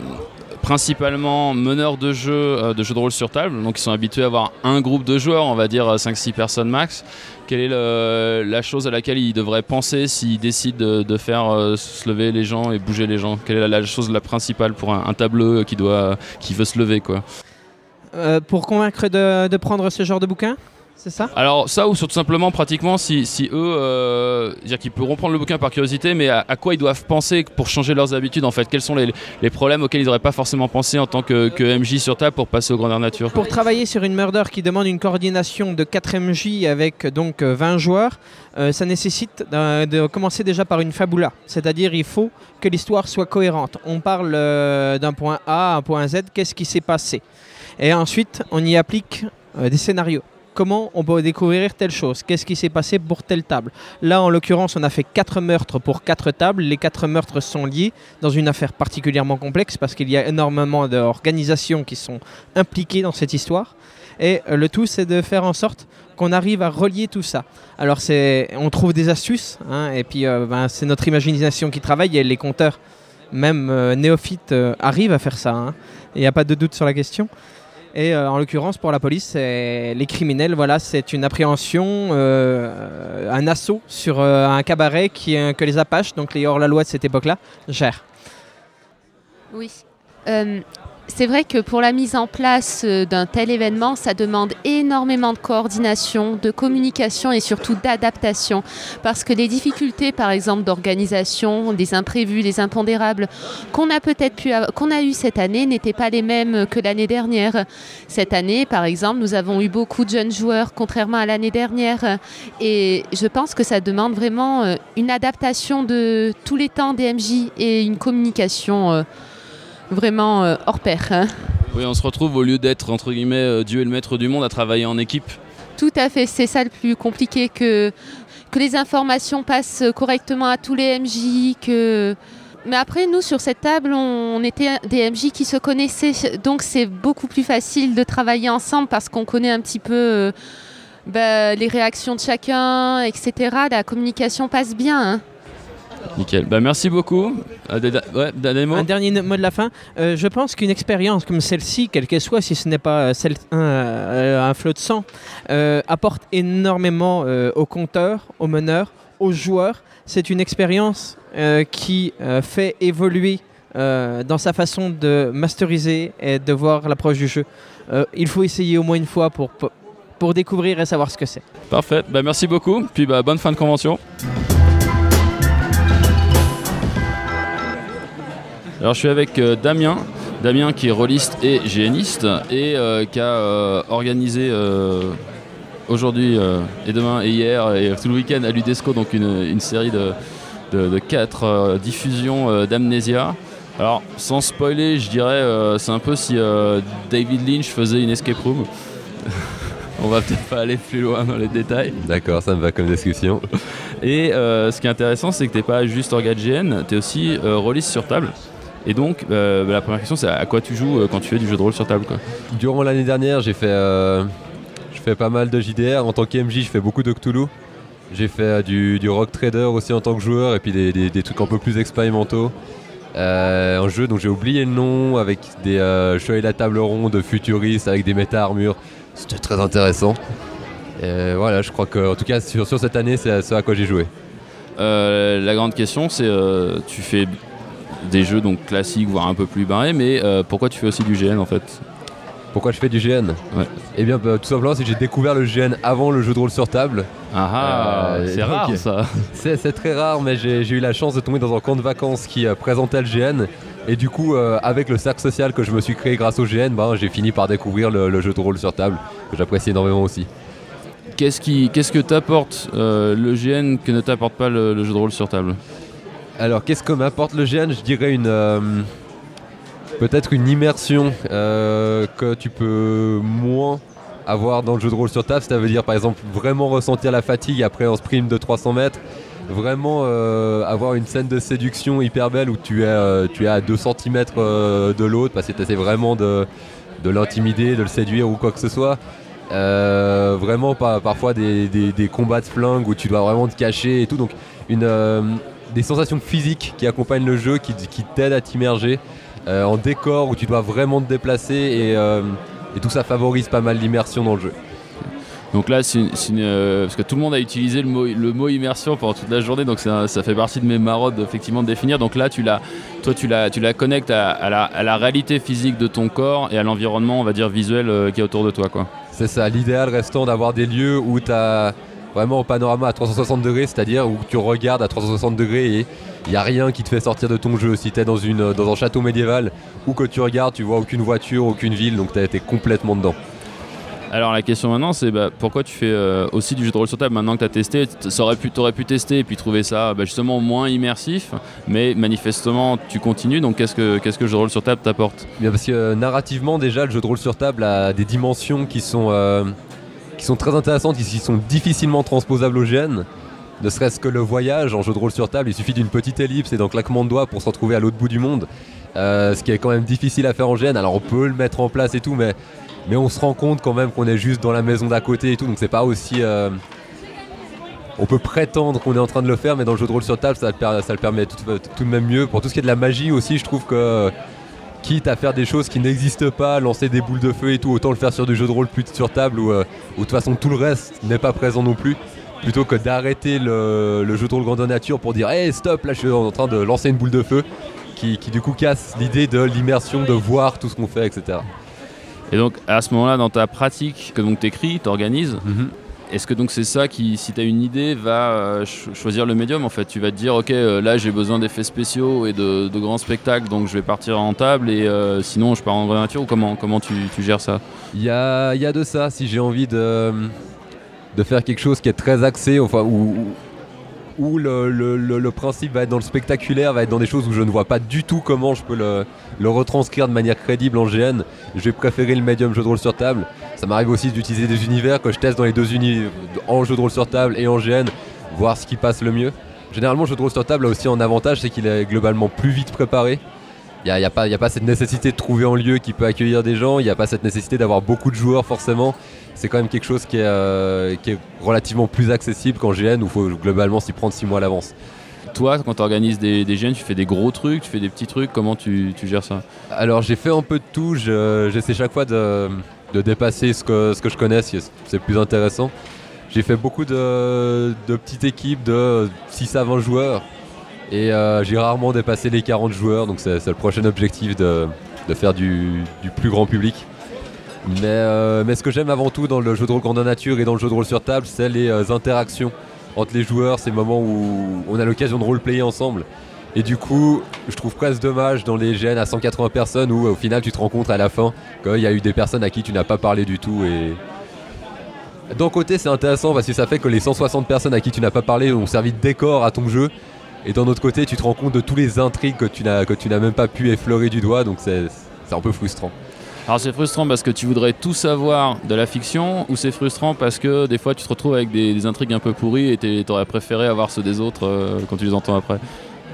principalement meneurs de jeux, euh, de jeux de rôle sur table, donc qui sont habitués à avoir un groupe de joueurs, on va dire 5-6 personnes max, quelle est la chose à laquelle ils devraient penser s'ils décident de, faire euh, se lever les gens et bouger les gens? Quelle est la, chose la principale pour un, tableux qui, doit, veut se lever quoi? Euh, pour convaincre de prendre ce genre de bouquin? C'est ça Alors ça ou tout simplement pratiquement si, si eux, euh, dire qu'ils pourront prendre le bouquin par curiosité, mais à, à quoi ils doivent penser pour changer leurs habitudes en fait? Quels sont les, les problèmes auxquels ils n'auraient pas forcément pensé en tant que, que MJ sur table pour passer au grandeur nature? Pour travailler sur une murder qui demande une coordination de 4 MJ avec donc euh, 20 joueurs, euh, ça nécessite de commencer déjà par une fabula. C'est-à-dire il faut que l'histoire soit cohérente. On parle euh, d'un point A à un point Z, qu'est-ce qui s'est passé? Et ensuite, on y applique euh, des scénarios. Comment on peut découvrir telle chose Qu'est-ce qui s'est passé pour telle table Là, en l'occurrence, on a fait quatre meurtres pour quatre tables. Les quatre meurtres sont liés dans une affaire particulièrement complexe parce qu'il y a énormément d'organisations qui sont impliquées dans cette histoire. Et euh, le tout, c'est de faire en sorte qu'on arrive à relier tout ça. Alors, on trouve des astuces, hein, et puis euh, ben, c'est notre imagination qui travaille, et les compteurs, même euh, néophytes, arrivent à faire ça. hein. Il n'y a pas de doute sur la question. Et euh, en l'occurrence, pour la police, les criminels, voilà, c'est une appréhension, euh, un assaut sur un cabaret qui, que les Apaches, donc les hors-la-loi de cette époque-là, gèrent. Oui c'est vrai que pour la mise en place euh, d'un tel événement, ça demande énormément de coordination, de communication et surtout d'adaptation. Parce que les difficultés, par exemple, d'organisation, des imprévus, des impondérables qu'on a peut-être pu, qu'on a eu cette année n'étaient pas les mêmes que l'année dernière. Cette année, par exemple, nous avons eu beaucoup de jeunes joueurs, contrairement à l'année dernière. Et je pense que ça demande vraiment euh, une adaptation de tous les temps des MJ et une communication euh, vraiment euh, hors pair. Hein. Oui, on se retrouve au lieu d'être entre guillemets euh, Dieu et le maître du monde à travailler en équipe. Tout à fait, c'est ça le plus compliqué que, que les informations passent correctement à tous les MJ, que mais après, nous, sur cette table, on, était des MJ qui se connaissaient. Donc, c'est beaucoup plus facile de travailler ensemble parce qu'on connaît un petit peu euh, bah, les réactions de chacun, etc. La communication passe bien. Hein. Nickel. Bah, merci beaucoup. Euh, un dernier mot de la fin. Euh, je pense qu'une expérience comme celle-ci, quelle qu'elle soit, si ce n'est pas celle, un, flot de sang, euh, apporte énormément aux compteurs, aux meneurs, aux joueurs. C'est une expérience qui fait évoluer dans sa façon de masteriser et de voir l'approche du jeu. il faut essayer au moins une fois pour, pour découvrir et savoir ce que c'est. Parfait. Bah, merci beaucoup. Puis bah, bonne fin de convention. Alors je suis avec euh, Damien, Damien qui est rôliste et géniste et euh, qui a euh, organisé aujourd'hui et demain et hier et tout le week-end à l'UDESCO donc une, série de, de, quatre diffusions d'Amnesia. Alors sans spoiler, je dirais c'est un peu si David Lynch faisait une escape room. On va peut-être pas aller plus loin dans les détails. D'accord, ça me va comme discussion. Et ce qui est intéressant, c'est que tu n'es pas juste orga GN, tu es aussi rôliste sur table. Et donc, euh, la première question, c'est à quoi tu joues euh, quand tu fais du jeu de rôle sur table quoi Durant l'année dernière, j'ai fait, euh, fais pas mal de JDR. En tant qu'MJ, je fais beaucoup de Cthulhu. J'ai fait du, Rock Trader aussi en tant que joueur et puis des, trucs un peu plus expérimentaux. en jeu, donc j'ai oublié le nom, avec des euh, la table ronde futuristes avec des méta-armures. C'était très intéressant. Et voilà, je crois que, en tout cas, sur, sur cette année, c'est ce à quoi j'ai joué. la grande question, c'est tu fais des jeux donc classiques, voire un peu plus barrés, mais euh, pourquoi tu fais aussi du GN en fait? Pourquoi je fais du GN ouais. Eh bien, bah, tout simplement, c'est que j'ai découvert le GN avant le jeu de rôle sur table. Ah, ah euh, c'est rare ça C'est très rare, mais j'ai eu la chance de tomber dans un camp de vacances qui euh, présentait le GN. Et du coup, avec le cercle social que je me suis créé grâce au GN, bah, j'ai fini par découvrir le, jeu de rôle sur table, que j'apprécie énormément aussi. Qu'est-ce que t'apporte le GN que ne t'apporte pas le jeu de rôle sur table? Alors, qu'est-ce que m'apporte le GN Je dirais une. Euh, peut-être une immersion euh, que tu peux moins avoir dans le jeu de rôle sur table. Ça veut dire, par exemple, vraiment ressentir la fatigue après un sprint de 300 mètres. Vraiment euh, avoir une scène de séduction hyper belle où tu es, à 2 cm de l'autre parce que tu essaies vraiment de, l'intimider, de le séduire ou quoi que ce soit. vraiment parfois des, combats de flingue où tu dois vraiment te cacher et tout. Donc une, des sensations physiques qui accompagnent le jeu, qui, qui t'aident à t'immerger. Euh, en décor où tu dois vraiment te déplacer euh, et, tout ça favorise pas mal l'immersion dans le jeu. Donc là, c'est euh, parce que tout le monde a utilisé le mot, le mot immersion pendant toute la journée, donc ça, fait partie de mes marottes effectivement de définir. Donc là, tu la, toi, tu la, tu la connectes à, la, à, la, réalité physique de ton corps et à l'environnement, on va dire visuel qui est autour de toi, quoi. C'est ça. L'idéal restant d'avoir des lieux où tu as vraiment au panorama à 360 degrés, c'est-à-dire où tu regardes à 360 degrés et il n'y a rien qui te fait sortir de ton jeu. Si tu es dans, une, dans un château médiéval ou que tu regardes, tu vois aucune voiture, aucune ville, donc tu as été complètement dedans. Alors la question maintenant c'est bah, pourquoi tu fais euh, aussi du jeu de rôle sur table maintenant que tu as testé Tu aurais pu, aurais pu tester et puis trouver ça bah, justement moins immersif mais manifestement tu continues donc qu'est-ce que, qu'est-ce que le jeu de rôle sur table t'apporte? Parce que euh, narrativement déjà le jeu de rôle sur table a des dimensions qui sont euh, qui sont très intéressantes, qui sont difficilement transposables au GN. Ne serait-ce que le voyage en jeu de rôle sur table, il suffit d'une petite ellipse et d'un claquement de doigts pour se retrouver à l'autre bout du monde. Euh, ce qui est quand même difficile à faire en GN. Alors on peut le mettre en place et tout, mais, mais on se rend compte quand même qu'on est juste dans la maison d'à côté et tout, donc c'est pas aussi. Euh, on peut prétendre qu'on est en train de le faire, mais dans le jeu de rôle sur table, ça, le, permet tout, de même mieux. Pour tout ce qui est de la magie aussi, je trouve que quitte à faire des choses qui n'existent pas, lancer des boules de feu et tout, autant le faire sur du jeu de rôle plus sur table où, euh, où de toute façon tout le reste n'est pas présent non plus. Plutôt que d'arrêter le, le jeu de rôle grandeur nature pour dire Hey stop, là je suis en train de lancer une boule de feu qui, qui du coup casse l'idée de l'immersion, de voir tout ce qu'on fait, etc. Et donc à ce moment-là, dans ta pratique, que donc t'écris, t'organises, est-ce que donc c'est ça qui, si tu as une idée, va euh, ch- choisir le médium en fait? Tu vas te dire, ok, euh, là j'ai besoin d'effets spéciaux et de, grands spectacles, donc je vais partir en table et euh, sinon je pars en grandeur nature ou comment, comment tu, gères ça? Il y a, y a de ça, si j'ai envie de, de faire quelque chose qui est très axé, enfin, où, où le, le- le- principe va être dans le spectaculaire, va être dans des choses où je ne vois pas du tout comment je peux le, le retranscrire de manière crédible en GN, je vais préférer le médium jeu de rôle sur table. Ça m'arrive aussi d'utiliser des univers que je teste dans les deux univers, en jeu de rôle sur table et en GN, voir ce qui passe le mieux. Généralement, le jeu de rôle sur table a aussi un avantage, c'est qu'il est globalement plus vite préparé. Il n'y a, il y a pas a cette nécessité de trouver un lieu qui peut accueillir des gens, il n'y a pas cette nécessité d'avoir beaucoup de joueurs forcément. C'est quand même quelque chose qui est, euh, qui est relativement plus accessible qu'en GN où il faut globalement s'y prendre 6 mois à l'avance. Toi, quand tu organises des, des GN, tu fais des gros trucs, tu fais des petits trucs, comment tu, tu gères ça? Alors j'ai fait un peu de tout, je- j'essaie chaque fois de, de dépasser ce que, je connais, c'est plus intéressant. J'ai fait beaucoup de, petites équipes de 6 à 20 joueurs et euh, j'ai rarement dépassé les 40 joueurs, donc c'est le prochain objectif de, faire du, plus grand public. Mais, euh, mais ce que j'aime avant tout dans le jeu de rôle grandeur nature et dans le jeu de rôle sur table, c'est les euh, interactions entre les joueurs, ces moments où on a l'occasion de roleplayer ensemble. Et du coup, je trouve presque dommage dans les GN à 180 personnes où au final tu te rends compte à la fin qu'il y a eu des personnes à qui tu n'as pas parlé du tout. D'un côté, c'est intéressant parce que ça fait que les 160 personnes à qui tu n'as pas parlé ont servi de décor à ton jeu. Et d'un autre côté, tu te rends compte de tous les intrigues que tu n'as même pas pu effleurer du doigt, donc c'est un peu frustrant. Alors c'est frustrant parce que tu voudrais tout savoir de la fiction ou c'est frustrant parce que des fois tu te retrouves avec des, intrigues un peu pourries et t'aurais préféré avoir ceux des autres euh, quand tu les entends après?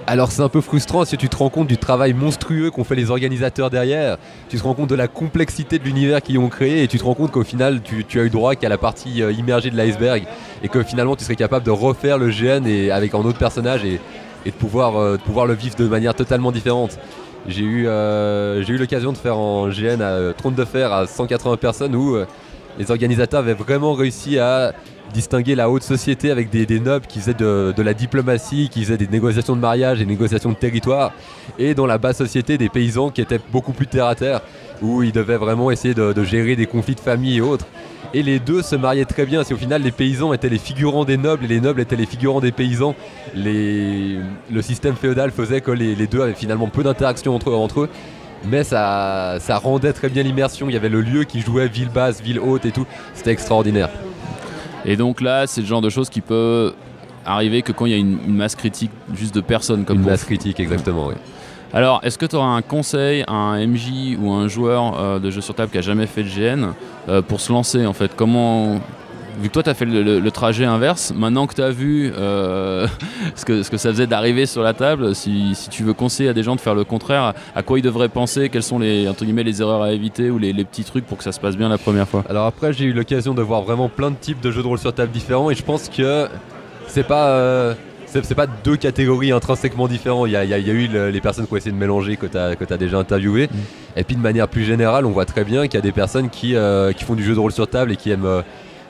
Alors c'est un peu frustrant que tu te rends compte du travail monstrueux qu'ont fait les organisateurs derrière, tu te rends compte de la complexité de l'univers qu'ils ont créé et tu te rends compte qu'au final tu, tu as eu droit qu'à la partie euh, immergée de l'iceberg et que finalement tu serais capable de refaire le GN et, avec un autre personnage et, et de, pouvoir, euh, de pouvoir le vivre de manière totalement différente. J'ai eu, euh, eu l'occasion de faire en GN à Trône de Fer à 180 personnes où les organisateurs avaient vraiment réussi à distinguer la haute société avec des, nobles qui faisaient de, la diplomatie, qui faisaient des négociations de mariage, des négociations de territoire, et dans la basse société des paysans qui étaient beaucoup plus terre à terre, où ils devaient vraiment essayer de, gérer des conflits de famille et autres. Et les deux se mariaient très bien, si au final les paysans étaient les figurants des nobles et les nobles étaient les figurants des paysans, le système féodal faisait que les, deux avaient finalement peu d'interaction entre eux. Mais ça, ça rendait très bien l'immersion. Il y avait le lieu qui jouait ville basse, ville haute et tout. C'était extraordinaire. Et donc là c'est le genre de choses qui peut arriver que quand il y a une, une masse critique juste de personnes comme Une masse critique, exactement. oui. Alors, est-ce que tu auras un conseil à un MJ ou un joueur euh, de jeu sur table qui a jamais fait de GN euh, pour se lancer en fait? Comment Vu que toi tu as fait le, le- le trajet inverse, maintenant que tu as vu euh, ce, que, ce que ça faisait d'arriver sur la table, si, si tu veux conseiller à des gens de faire le contraire, à quoi ils devraient penser Quelles sont les, entre guillemets, les erreurs à éviter ou les, les petits trucs pour que ça se passe bien la première fois Alors après, j'ai eu l'occasion de voir vraiment plein de types de jeux de rôle sur table différents et je pense que c'est pas, euh, c'est, pas deux catégories intrinsèquement différentes. Il y a, il y a- il y a eu le- les personnes qui ont essayé de mélanger que tu as, déjà interviewé. Et puis de manière plus générale, on voit très bien qu'il y a des personnes qui, euh, qui font du jeu de rôle sur table et qui aiment,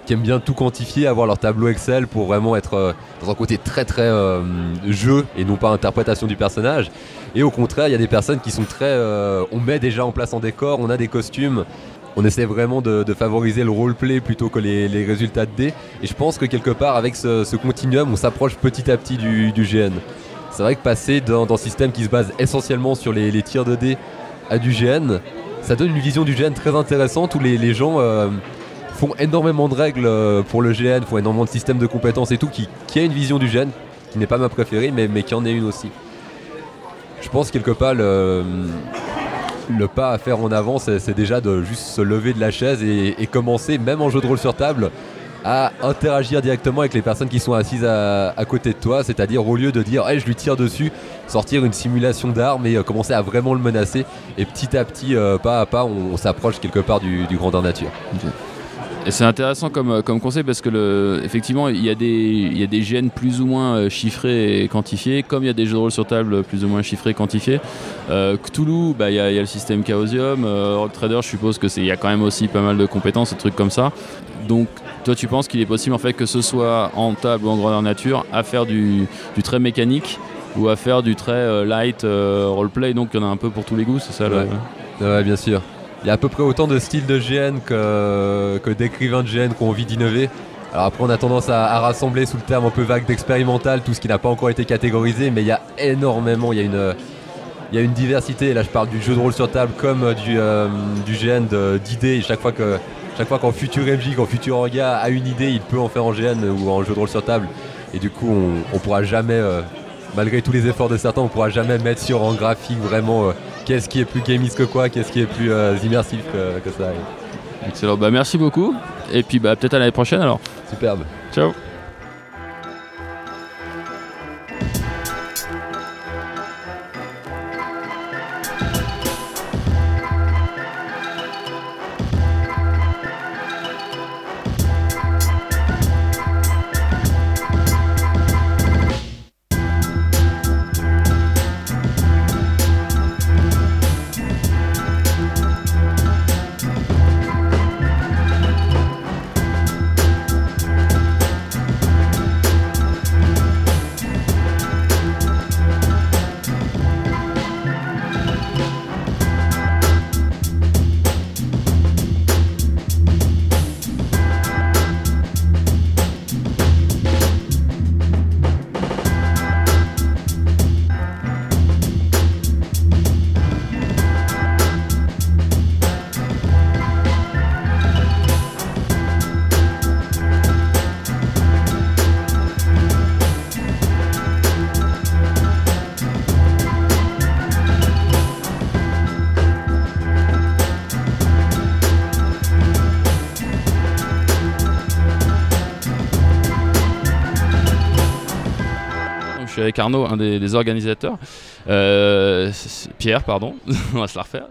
qui aiment bien tout quantifier, avoir leur tableau Excel pour vraiment être euh, dans un côté très très euh, jeu et non pas interprétation du personnage. Et au contraire, il y a des personnes qui sont très. euh, on met déjà en place en décor, on a des costumes, on essaie vraiment de, favoriser le roleplay plutôt que les, résultats de dés. Et je pense que quelque part, avec ce, continuum, on s'approche petit à petit du, GN. C'est vrai que passer dans, dans un système qui se base essentiellement sur les, tirs de dés à du GN, ça donne une vision du GN très intéressante où les, gens font énormément de règles euh, pour le GN, font énormément de systèmes de compétences et tout, qui, qui a une vision du GN, qui n'est pas ma préférée, mais, mais qui en est une aussi. Je pense quelque part le, pas à faire en avant, c'est déjà de juste se lever de la chaise et, commencer, même en jeu de rôle sur table, à interagir directement avec les personnes qui sont assises à, côté de toi, c'est-à-dire au lieu de dire hey, je lui tire dessus, sortir une simulation d'armes et euh, commencer à vraiment le menacer. Et petit à petit, euh, pas à pas, on, on s'approche quelque part du, du grandeur nature. C'est intéressant comme, euh, comme conseil parce que le, effectivement il y, a des, GN plus ou moins euh, chiffrés et quantifiés, comme il y a des jeux de rôle sur table plus ou moins chiffrés et quantifiés. Euh, Cthulhu, bah, il y, a, le système Chaosium, euh, Rock Trader, je suppose que c'est il y a quand même aussi pas mal de compétences et trucs comme ça. Donc toi tu penses qu'il est possible en fait que ce soit en table ou en grandeur nature à faire du, du très mécanique ou à faire du euh, light roleplay, donc il y en a un peu pour tous les goûts, c'est ça. Ouais, bien sûr. Il y a à peu près autant de styles de GN que, d'écrivains de GN qui ont envie d'innover. Alors après, on a tendance à, rassembler sous le terme un peu vague d'expérimental tout ce qui n'a pas encore été catégorisé, mais il y a énormément, il y a une, diversité. Là, je parle du jeu de rôle sur table comme euh, du, euh, GN d'idées. Chaque fois que chaque fois qu'en futur MJ, quand futur orga a une idée, il peut en faire en GN ou en jeu de rôle sur table. Et du coup, on, on pourra jamais, euh, malgré tous les efforts de certains, on pourra jamais mettre sur en graphique vraiment qu'est-ce qui est plus gamiste que quoi, qu'est-ce qui est plus euh, immersif que, que ça? Excellent, bah merci beaucoup. Et puis bah peut-être à l'année prochaine alors. Superbe. Ciao. Arnaud, un des, organisateurs. Euh, Pierre, pardon, on va se la refaire.